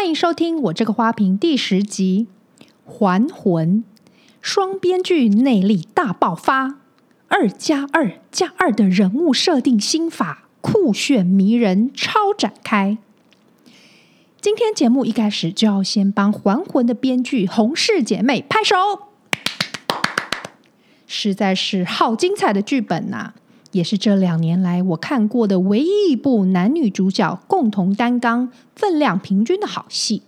欢迎收听我这个花瓶第十集《还魂》，双编剧内力大爆发，二加二加二的人物设定心法酷炫迷人超展开。今天节目一开始就要先帮《还魂》的编剧洪氏姐妹拍手，实在是好精彩的剧本呐、啊！也是这两年来我看过的唯一一部男女主角共同担纲、分量平均的好戏。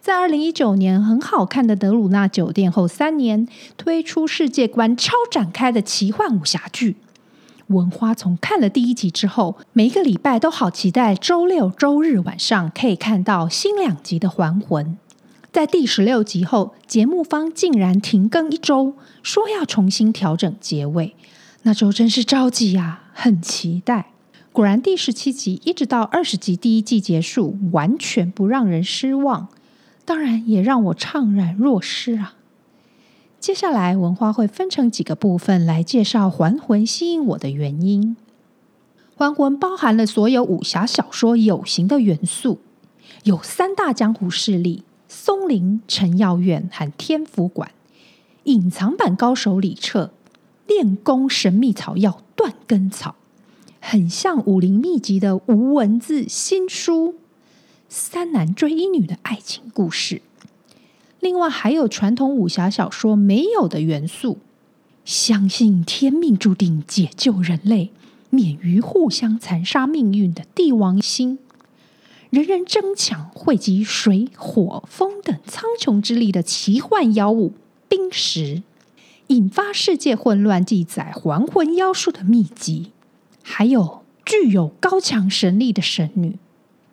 在二零一九年很好看的《德鲁纳酒店》后三年，推出世界观超展开的奇幻武侠剧。文花从看了第一集之后，每一个礼拜都好期待周六周日晚上可以看到新两集的《还魂》。在第十六集后，节目方竟然停更一周，说要重新调整结尾。那周真是着急呀，很期待。果然，第十七集一直到二十集第一季结束，完全不让人失望。当然，也让我怅然若失啊。接下来，文花会分成几个部分来介绍《还魂》吸引我的原因。《还魂》包含了所有武侠小说有形的元素，有三大江湖势力：松林、陈耀院和天府馆。隐藏版高手李彻。练功神秘草药断根草，很像武林秘籍的无文字新书。三男追一女的爱情故事，另外还有传统武侠小说没有的元素，相信天命注定解救人类，免于互相残杀命运的帝王星，人人争抢汇集水火风等苍穹之力的奇幻妖物冰石。引发世界混乱，记载还魂妖术的秘籍，还有具有高强神力的神女，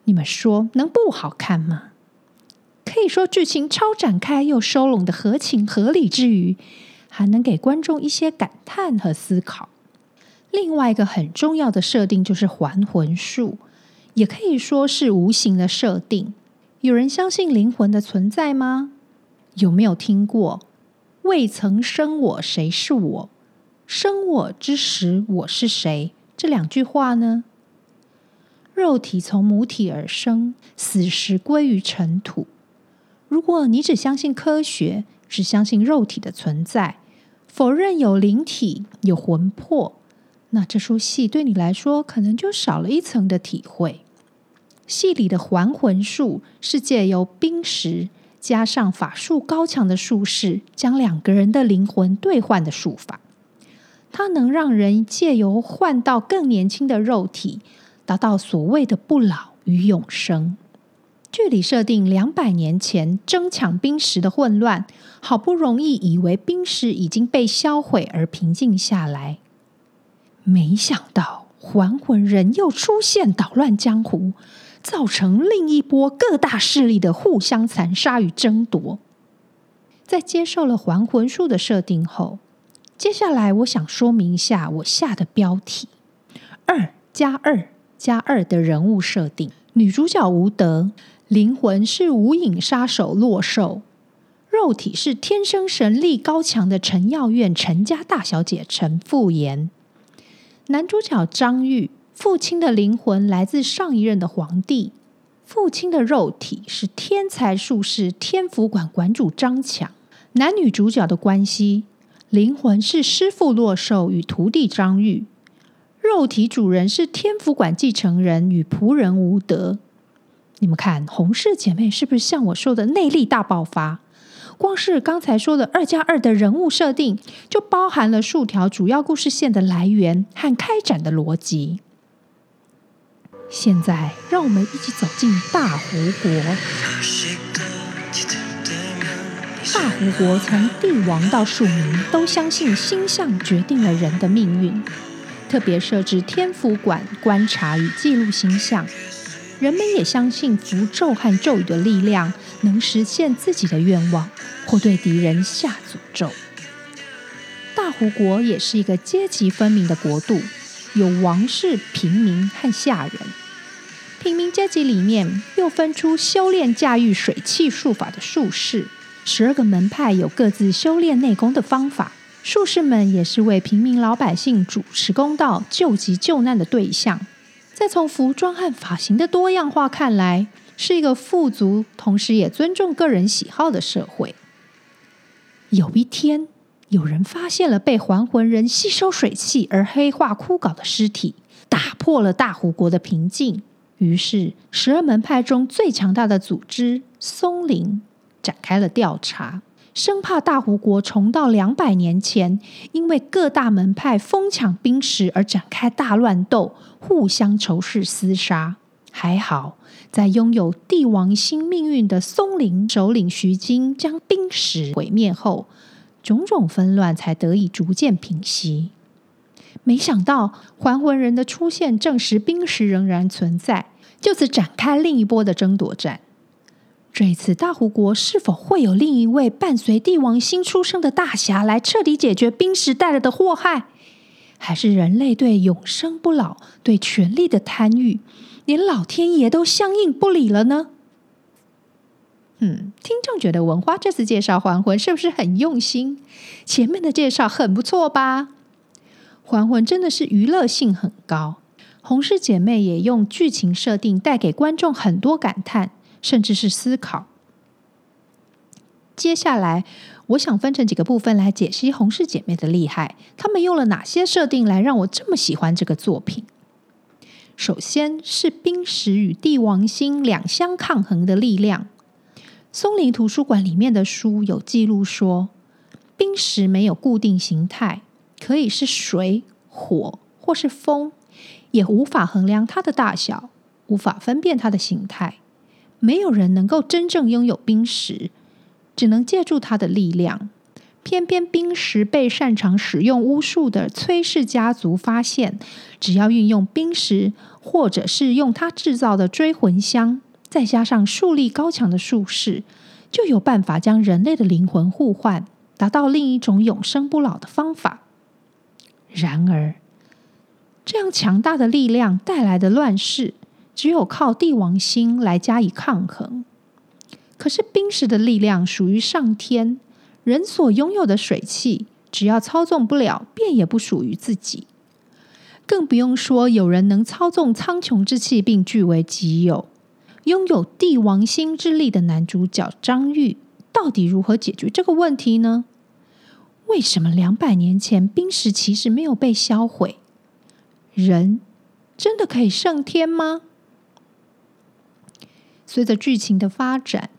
你们说能不好看吗？可以说剧情超展开又收拢的合情合理之余，还能给观众一些感叹和思考。另外一个很重要的设定就是还魂术，也可以说是无形的设定。有人相信灵魂的存在吗？有没有听过？未曾生我，谁是我？生我之时，我是谁？这两句话呢？肉体从母体而生，死时归于尘土。如果你只相信科学，只相信肉体的存在，否认有灵体、有魂魄，那这出戏对你来说，可能就少了一层的体会。戏里的还魂术是借由冰石。加上法术高强的术士，将两个人的灵魂兑换的术法，它能让人借由换到更年轻的肉体，达到所谓的不老与永生。剧里设定两百年前争抢冰石的混乱，好不容易以为冰石已经被销毁而平静下来，没想到还魂人又出现，捣乱江湖。造成另一波各大势力的互相残杀与争夺。在接受了还魂术的设定后，接下来我想说明一下我下的标题：二加二加二的人物设定。女主角吴德，灵魂是无影杀手洛寿，肉体是天生神力高强的陈耀院陈家大小姐陈复言。男主角张玉。父亲的灵魂来自上一任的皇帝，父亲的肉体是天才术士天福馆馆主张强。男女主角的关系，灵魂是师父洛寿与徒弟张玉，肉体主人是天福馆继承人与仆人吴德。你们看，洪氏姐妹是不是像我说的内力大爆发？光是刚才说的二加二的人物设定，就包含了数条主要故事线的来源和开展的逻辑。现在，让我们一起走进大湖国。大湖国从帝王到庶民都相信星象决定了人的命运，特别设置天府馆观察与记录星象。人们也相信符咒和咒语的力量能实现自己的愿望，或对敌人下诅咒。大湖国也是一个阶级分明的国度。有王室、平民和下人。平民阶级里面又分出修炼驾驭水气术法的术士，十二个门派有各自修炼内功的方法。术士们也是为平民老百姓主持公道、救急救难的对象。再从服装和发型的多样化看来，是一个富足，同时也尊重个人喜好的社会。有一天，有人发现了被还魂人吸收水汽而黑化枯槁的尸体，打破了大湖国的平静。于是，十二门派中最强大的组织松林展开了调查，生怕大湖国重蹈两百年前因为各大门派疯抢冰石而展开大乱斗，互相仇视厮杀。还好，在拥有帝王星命运的松林首领徐经将冰石毁灭后，种种纷乱才得以逐渐平息。没想到还魂人的出现证实冰石仍然存在，就此展开另一波的争夺战。这一次大湖国是否会有另一位伴随帝王星出生的大侠来彻底解决冰石带来的祸害？还是人类对永生不老、对权力的贪欲，连老天爷都相应不理了呢？嗯，听众觉得文花这次介绍还魂是不是很用心？前面的介绍很不错吧？还魂真的是娱乐性很高，洪氏姐妹也用剧情设定带给观众很多感叹，甚至是思考。接下来，我想分成几个部分来解析洪氏姐妹的厉害，她们用了哪些设定来让我这么喜欢这个作品？首先是冰石与帝王星两相抗衡的力量。松林图书馆里面的书有记录说，冰石没有固定形态。可以是水、火，或是风，也无法衡量它的大小，无法分辨它的形态。没有人能够真正拥有冰石，只能借助它的力量。偏偏冰石被擅长使用巫术的崔氏家族发现，只要运用冰石，或者是用它制造的追魂香，再加上术力高强的术士，就有办法将人类的灵魂互换，达到另一种永生不老的方法。然而，这样强大的力量带来的乱世，只有靠帝王星来加以抗衡。可是冰石的力量属于上天，人所拥有的水汽，只要操纵不了，便也不属于自己。更不用说有人能操纵苍穹之气，并据为己有。拥有帝王星之力的男主角张玉，到底如何解决这个问题呢？为什么两百年前冰石其实没有被销毁？人真的可以胜天吗？随着剧情的发展，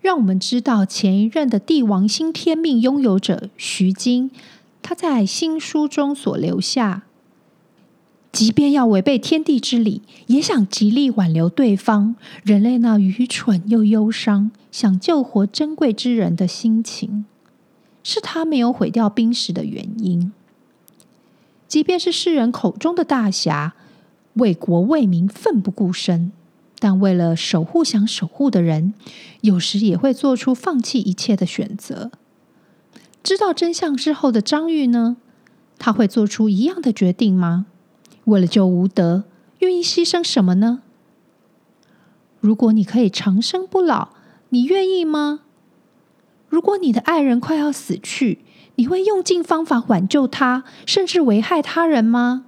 让我们知道前一任的帝王星天命拥有者徐晶，他在新书中所留下，即便要违背天地之理，也想极力挽留对方。人类那愚蠢又忧伤，想救活珍贵之人的心情。是他没有毁掉冰石的原因。即便是世人口中的大侠，为国为民奋不顾身，但为了守护想守护的人，有时也会做出放弃一切的选择。知道真相之后的张玉呢？他会做出一样的决定吗？为了救无德，愿意牺牲什么呢？如果你可以长生不老，你愿意吗？如果你的爱人快要死去，你会用尽方法挽救他，甚至危害他人吗？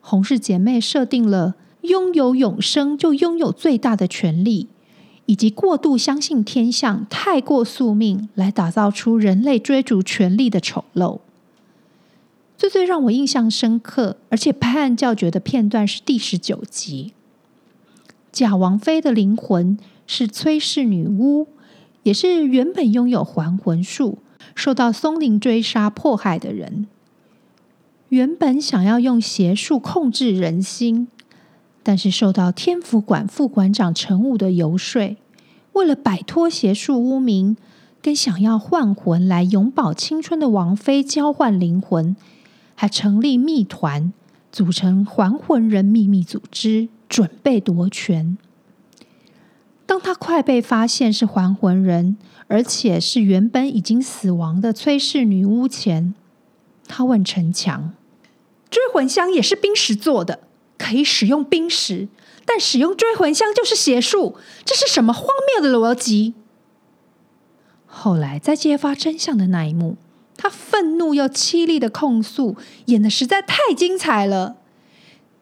洪氏姐妹设定了拥有永生就拥有最大的权力，以及过度相信天象、太过宿命，来打造出人类追逐权力的丑陋。最最让我印象深刻，而且拍案叫绝的片段是第十九集，贾王妃的灵魂是崔氏女巫。也是原本拥有还魂术、受到松林追杀迫害的人。原本想要用邪术控制人心，但是受到天府馆副馆长陈武的游说，为了摆脱邪术污名，跟想要换魂来永葆青春的王妃交换灵魂，还成立密团，组成还魂人秘密组织，准备夺权。当他快被发现是还魂人，而且是原本已经死亡的崔氏女巫前，他问陈强：“追魂香也是冰石做的，可以使用冰石，但使用追魂香就是邪术，这是什么荒谬的逻辑？”后来在揭发真相的那一幕，他愤怒又凄厉的控诉，演得实在太精彩了。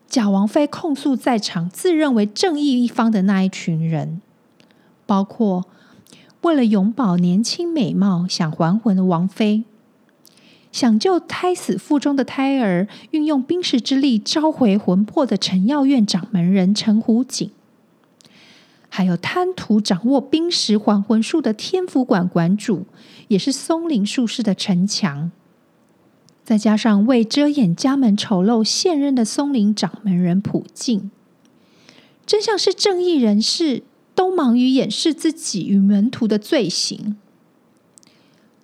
假王妃控诉在场自认为正义一方的那一群人，包括为了永葆年轻美貌想还魂的王妃，想救胎死腹中的胎儿，运用冰石之力召回魂魄的陈药院掌门人陈虎景，还有贪图掌握冰石还魂术的天府馆馆主，也是松林术士的城墙。再加上为遮掩家门丑陋现任的松林掌门人普净，真像是正义人士都忙于掩饰自己与门徒的罪行。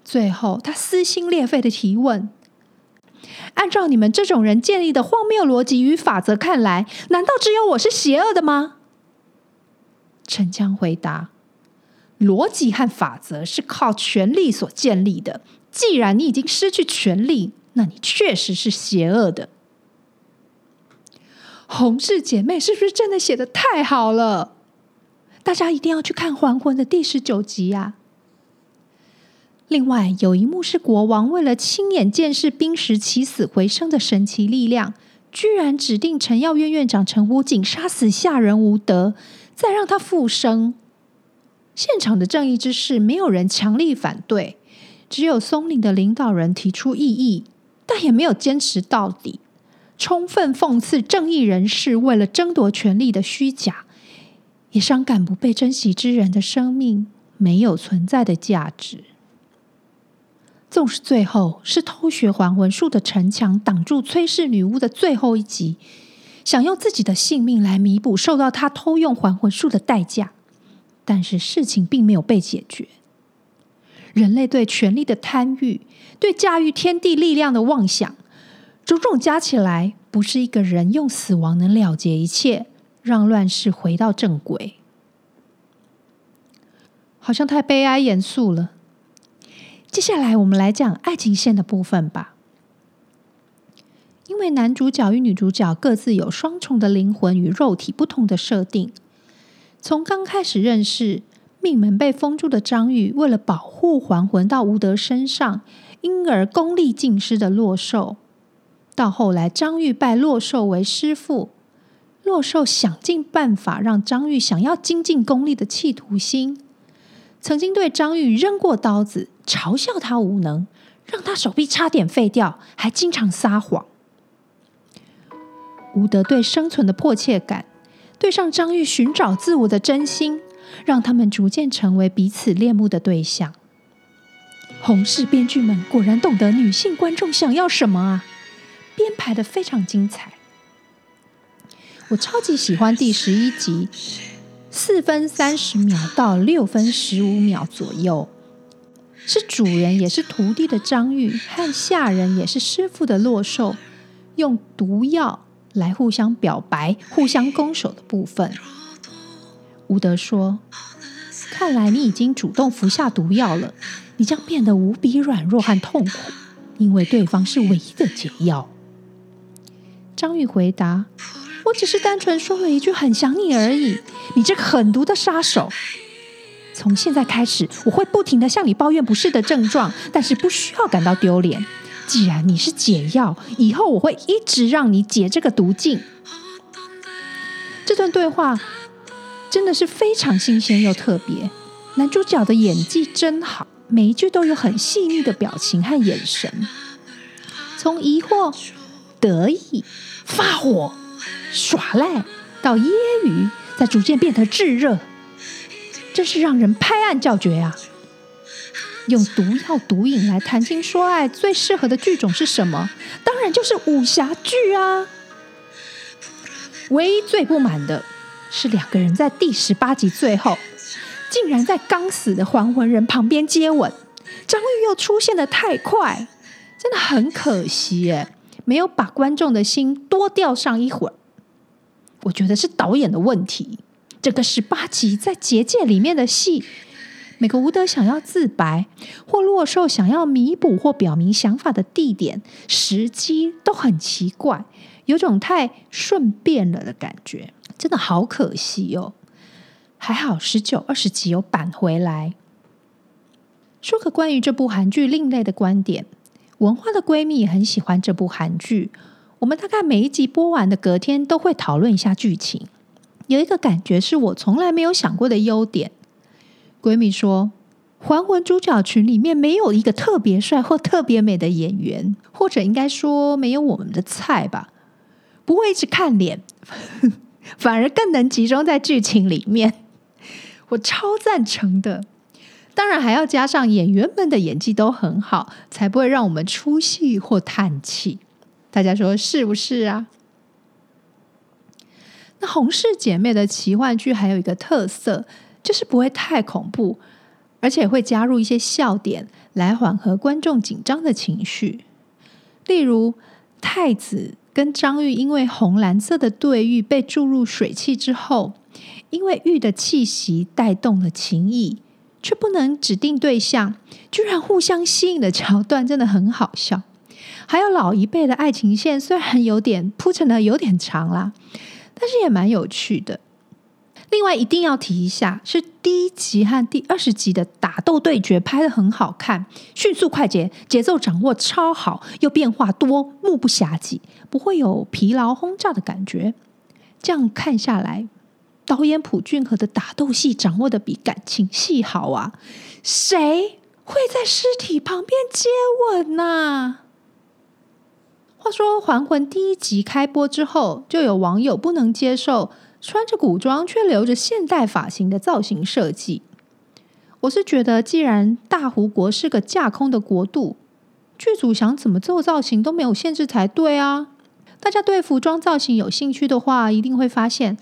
最后，他撕心裂肺的提问：“按照你们这种人建立的荒谬逻辑与法则看来，难道只有我是邪恶的吗？”陈强回答：“逻辑和法则是靠权力所建立的。既然你已经失去权力，那你确实是邪恶的。洪氏姐妹是不是真的写的太好了？大家一定要去看《还魂》的第十九集啊！另外，有一幕是国王为了亲眼见识冰石起死回生的神奇力量，居然指定陈耀院院长陈虎景杀死下人吴德，再让他复生。现场的正义之士没有人强力反对，只有松林的领导人提出异议。但也没有坚持到底，充分讽刺正义人士为了争夺权力的虚假，也伤感不被珍惜之人的生命没有存在的价值。纵使最后是偷学还魂术的城墙挡住崔氏女巫的最后一击，想用自己的性命来弥补受到他偷用还魂术的代价，但是事情并没有被解决。人类对权力的贪欲，对驾驭天地力量的妄想，种种加起来，不是一个人用死亡能了结一切，让乱世回到正轨。好像太悲哀严肃了。接下来，我们来讲爱情线的部分吧。因为男主角与女主角各自有双重的灵魂与肉体不同的设定，从刚开始认识。命门被封住的张玉，为了保护还魂到吴德身上，因而功力尽失的洛寿，到后来张玉拜洛寿为师父，洛寿想尽办法让张玉想要精进功力的企图心，曾经对张玉扔过刀子，嘲笑他无能，让他手臂差点废掉，还经常撒谎。吴德对生存的迫切感，对上张玉寻找自我的真心。让他们逐渐成为彼此恋慕的对象。洪氏编剧们果然懂得女性观众想要什么啊！编排的非常精彩。我超级喜欢第十一集，四分三十秒到六分十五秒左右，是主人也是徒弟的张玉和下人也是师傅的洛寿，用毒药来互相表白、互相攻守的部分。吴德说：“看来你已经主动服下毒药了，你将变得无比软弱和痛苦，因为对方是唯一的解药。”张玉回答：“我只是单纯说了一句很想你而已。你这个狠毒的杀手！从现在开始，我会不停地向你抱怨不适的症状，但是不需要感到丢脸。既然你是解药，以后我会一直让你解这个毒劲。”这段对话。真的是非常新鲜又特别，男主角的演技真好，每一句都有很细腻的表情和眼神，从疑惑、得意、发火、耍赖到揶揄，再逐渐变得炙热，真是让人拍案叫绝啊！用毒药毒瘾来谈情说爱，最适合的剧种是什么？当然就是武侠剧啊！唯一最不满的。是两个人在第十八集最后，竟然在刚死的还魂人旁边接吻。张玉又出现得太快，真的很可惜耶，没有把观众的心多吊上一会儿。我觉得是导演的问题。这个十八集在结界里面的戏，每个吴德想要自白，或洛寿想要弥补或表明想法的地点、时机都很奇怪，有种太顺便了的感觉。真的好可惜哦，还好十九、二十集有扳回来。说个关于这部韩剧另类的观点，文化的闺蜜也很喜欢这部韩剧。我们大概每一集播完的隔天都会讨论一下剧情。有一个感觉是我从来没有想过的优点。闺蜜说，《还魂》主角群里面没有一个特别帅或特别美的演员，或者应该说没有我们的菜吧。不会一直看脸，反而更能集中在剧情里面。我超赞成的。当然还要加上演员们的演技都很好，才不会让我们出戏或叹气。大家说是不是啊？那洪氏姐妹的奇幻剧还有一个特色，就是不会太恐怖，而且会加入一些笑点来缓和观众紧张的情绪。例如太子跟张玉因为红蓝色的对玉被注入水汽之后，因为玉的气息带动了情谊。却不能指定对象，居然互相吸引的桥段真的很好笑。还有老一辈的爱情线，虽然有点铺陈的有点长啦，但是也蛮有趣的。另外一定要提一下，是第一集和第二十集的打斗对决拍得很好看，迅速快捷，节奏掌握超好，又变化多，目不暇接，不会有疲劳轰炸的感觉。这样看下来。导演朴俊和的打斗戏掌握的比感情戏好啊！谁会在尸体旁边接吻呢、啊？话说《还魂》第一集开播之后，就有网友不能接受穿着古装却留着现代发型的造型设计。我是觉得，既然大胡国是个架空的国度，剧组想怎么做造型都没有限制才对啊！大家对服装造型有兴趣的话，一定会发现。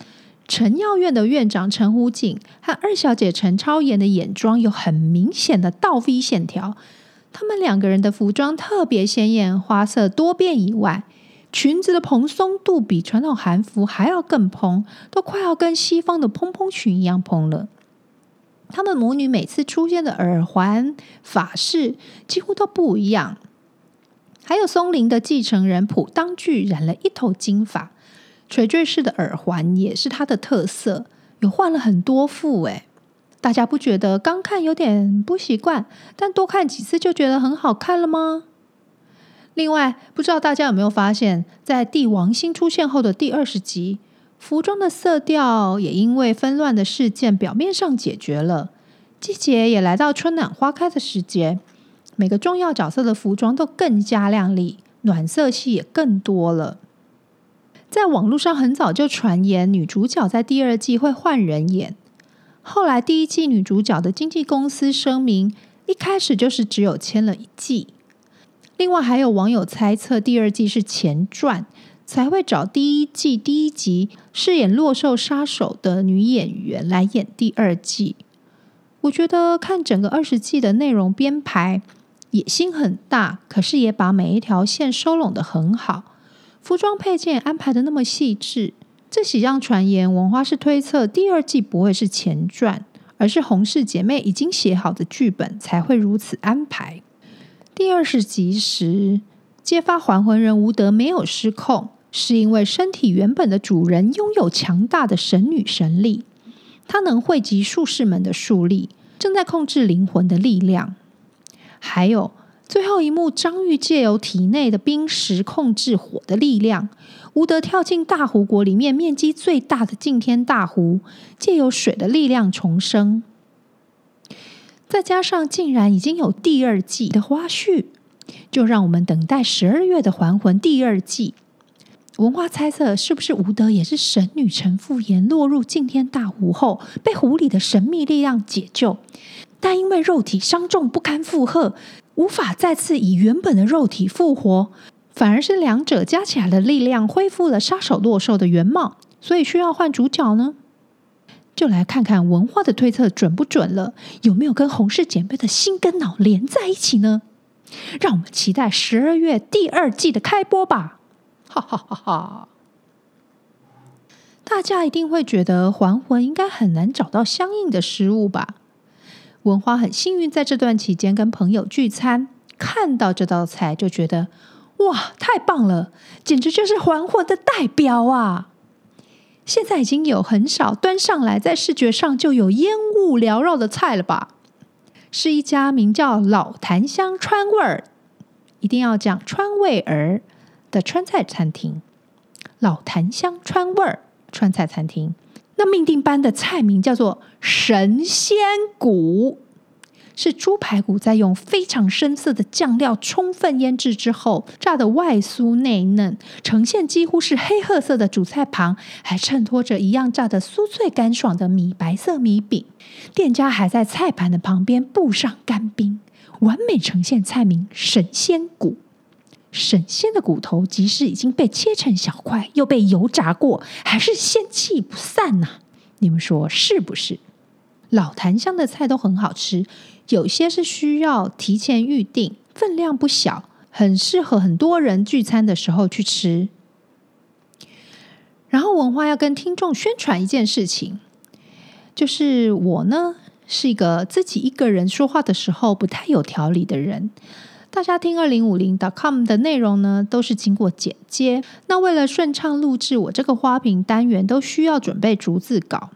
成药院的院长陈虎景和二小姐陈超妍的眼妆有很明显的倒 V 线条，他们两个人的服装特别鲜艳，花色多变以外，裙子的蓬松度比传统韩服还要更蓬，都快要跟西方的蓬蓬裙一样蓬了。他们母女每次出现的耳环、发饰几乎都不一样，还有松林的继承人朴当具染了一头金发。垂坠式的耳环也是他的特色，有换了很多副诶，大家不觉得刚看有点不习惯，但多看几次就觉得很好看了吗？另外，不知道大家有没有发现，在帝王星出现后的第二十集，服装的色调也因为纷乱的事件表面上解决了，季节也来到春暖花开的时节，每个重要角色的服装都更加亮丽，暖色系也更多了。在网络上很早就传言女主角在第二季会换人演，后来第一季女主角的经纪公司声明，一开始就是只有签了一季。另外还有网友猜测第二季是前传，才会找第一季第一集饰演洛兽杀手的女演员来演第二季。我觉得看整个二十季的内容编排，野心很大，可是也把每一条线收拢得很好。服装配件安排的那么细致，这喜让传言文花是推测第二季不会是前传，而是洪氏姐妹已经写好的剧本才会如此安排。第二十集时，揭发还魂人吴德没有失控，是因为身体原本的主人拥有强大的神女神力，她能汇集术士们的术力，正在控制灵魂的力量，还有。最后一幕，张玉借由体内的冰石控制火的力量，吴德跳进大湖国里面面积最大的净天大湖，借由水的力量重生。再加上竟然已经有第二季的花絮，就让我们等待十二月的还魂第二季。文花猜测，是不是吴德也是神女陈复妍落入净天大湖后，被湖里的神秘力量解救，但因为肉体伤重不堪负荷。无法再次以原本的肉体复活，反而是两者加起来的力量恢复了杀手洛兽的原貌，所以需要换主角呢？就来看看文化的推测准不准了，有没有跟洪氏姐妹的心跟脑连在一起呢？让我们期待十二月第二季的开播吧！哈哈哈哈！大家一定会觉得还魂应该很难找到相应的食物吧？文花很幸运，在这段期间跟朋友聚餐，看到这道菜就觉得哇，太棒了，简直就是还魂的代表啊！现在已经有很少端上来，在视觉上就有烟雾缭绕的菜了吧？是一家名叫老檀香川味儿，一定要讲川味儿的川菜餐厅，老坛香川味儿川菜餐厅。那命定班的菜名叫做神仙骨。是猪排骨在用非常深色的酱料充分腌制之后，炸得外酥内嫩，呈现几乎是黑褐色的主菜旁，还衬托着一样炸得酥脆干爽的米白色米饼。店家还在菜盘的旁边布上干冰，完美呈现菜名“神仙骨”。神仙的骨头，即使已经被切成小块，又被油炸过，还是仙气不散呐、你们说是不是？老坛香的菜都很好吃。有些是需要提前预定，分量不小，很适合很多人聚餐的时候去吃。然后文化要跟听众宣传一件事情，就是我呢是一个自己一个人说话的时候不太有条理的人。大家听二零五零 .com 的内容呢，都是经过剪接。那为了顺畅录制，我这个花瓶单元都需要准备逐字稿。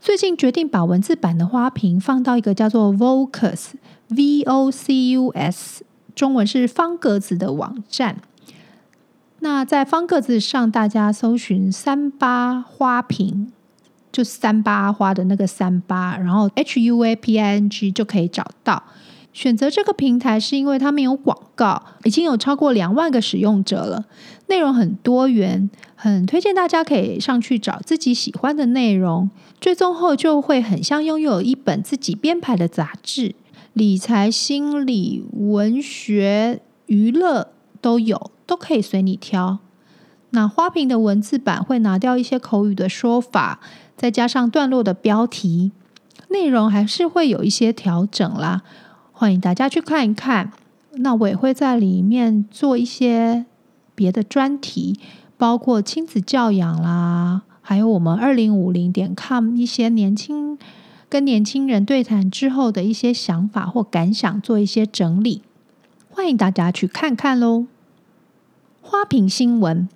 最近决定把文字版的花瓶放到一个叫做 Vocus（V-O-C-U-S） 中文是方格子的网站。那在方格子上，大家搜寻“三八花瓶”，就三八花的那个三八，然后 H-U-A-P-I-N-G 就可以找到。选择这个平台是因为它没有广告，已经有超过两万个使用者了，内容很多元，很推荐大家可以上去找自己喜欢的内容。追踪后就会很像拥有一本自己编排的杂志，理财、心理、文学、娱乐都有，都可以随你挑。那花瓶的文字版会拿掉一些口语的说法，再加上段落的标题，内容还是会有一些调整啦。欢迎大家去看一看。那我也会在里面做一些别的专题，包括亲子教养啦，还有我们二零五零点 com 一些年轻跟年轻人对谈之后的一些想法或感想，做一些整理。欢迎大家去看看喽。花瓶新闻，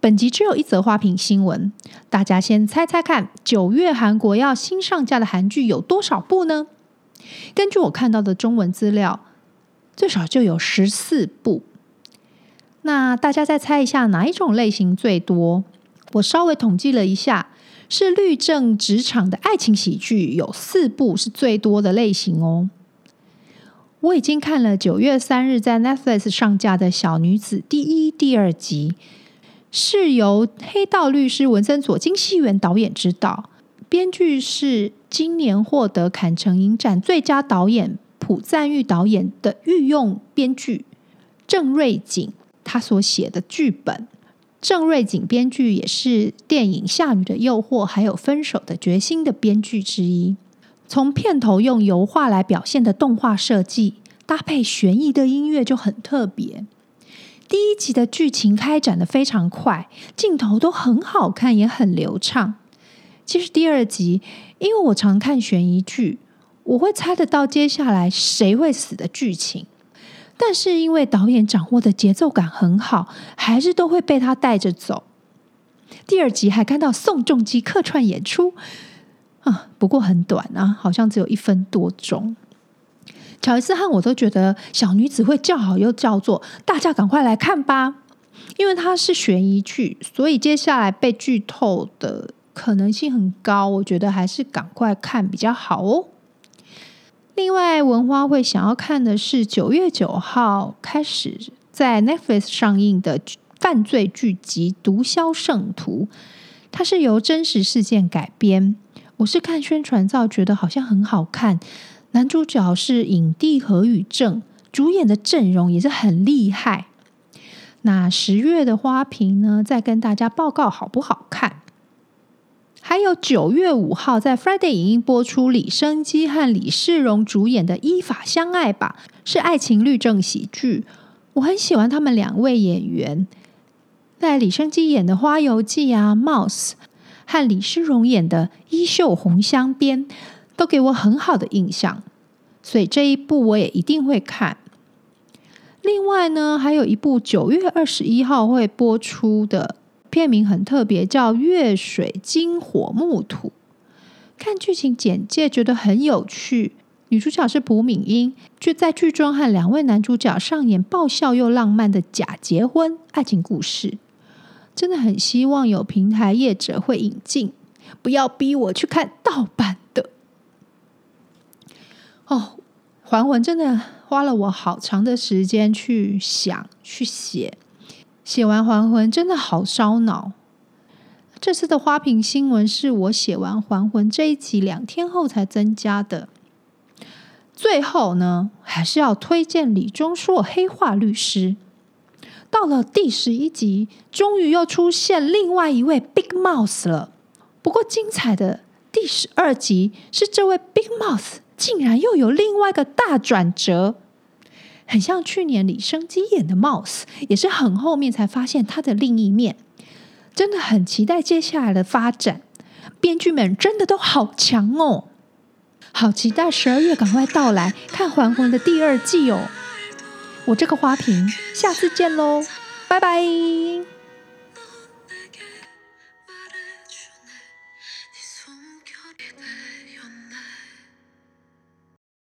本集只有一则花瓶新闻，大家先猜猜看，九月韩国要新上架的韩剧有多少部呢？根据我看到的中文资料，最少就有十四部。那大家再猜一下哪一种类型最多？我稍微统计了一下，是律政职场的爱情喜剧，有四部是最多的类型哦。我已经看了九月三日在 Netflix 上架的小女子第一、第二集，是由黑道律师文森佐金熙元导演执导。编剧是今年获得坎城影展最佳导演朴赞玉导演的御用编剧郑瑞景，他所写的剧本。郑瑞景编剧也是电影《夏女的诱惑》还有《分手的决心》的编剧之一。从片头用油画来表现的动画设计，搭配悬疑的音乐就很特别。第一集的剧情开展得非常快，镜头都很好看，也很流畅。其实第二集，因为我常看悬疑剧，我会猜得到接下来谁会死的剧情。但是因为导演掌握的节奏感很好，还是都会被他带着走。第二集还看到宋仲基客串演出，啊，不过很短啊，好像只有一分多钟。乔伊斯汉我都觉得小女子会叫好又叫座，大家赶快来看吧，因为它是悬疑剧，所以接下来被剧透的。可能性很高，我觉得还是赶快看比较好哦。另外，文花会想要看的是九月九号开始在 Netflix 上映的犯罪剧集《毒枭圣徒》，它是由真实事件改编。我是看宣传照觉得好像很好看，男主角是影帝河宇正，主演的阵容也是很厉害。那十月的花瓶呢，再跟大家报告好不好看。还有九月五号在 Friday 影音播出李昇基和李世荣主演的《依法相爱吧》，是爱情律政喜剧。我很喜欢他们两位演员，在李昇基演的《花游记》啊，《Mouse》和李世荣演的《衣袖红镶边》都给我很好的印象，所以这一部我也一定会看。另外呢，还有一部九月二十一号会播出的。片名很特别，叫《月水金火木土》。看剧情简介觉得很有趣，女主角是朴敏英，却在剧中和两位男主角上演爆笑又浪漫的假结婚爱情故事。真的很希望有平台业者会引进，不要逼我去看盗版的。哦，还魂真的花了我好长的时间去想、去写，写完还魂真的好烧脑。这次的花瓶新闻是我写完还魂这一集两天后才增加的。最后呢，还是要推荐李钟硕黑化律师。到了第十一集，终于又出现另外一位 Big Mouth 了。不过精彩的第十二集是这位 Big Mouth 竟然又有另外一个大转折，很像去年李生基演的 Mouse，也是很后面才发现他的另一面。真的很期待接下来的发展，编剧们真的都好强哦。好期待十二月赶快到来，看《还魂》的第二季哦！我这个花瓶，下次见喽，拜拜。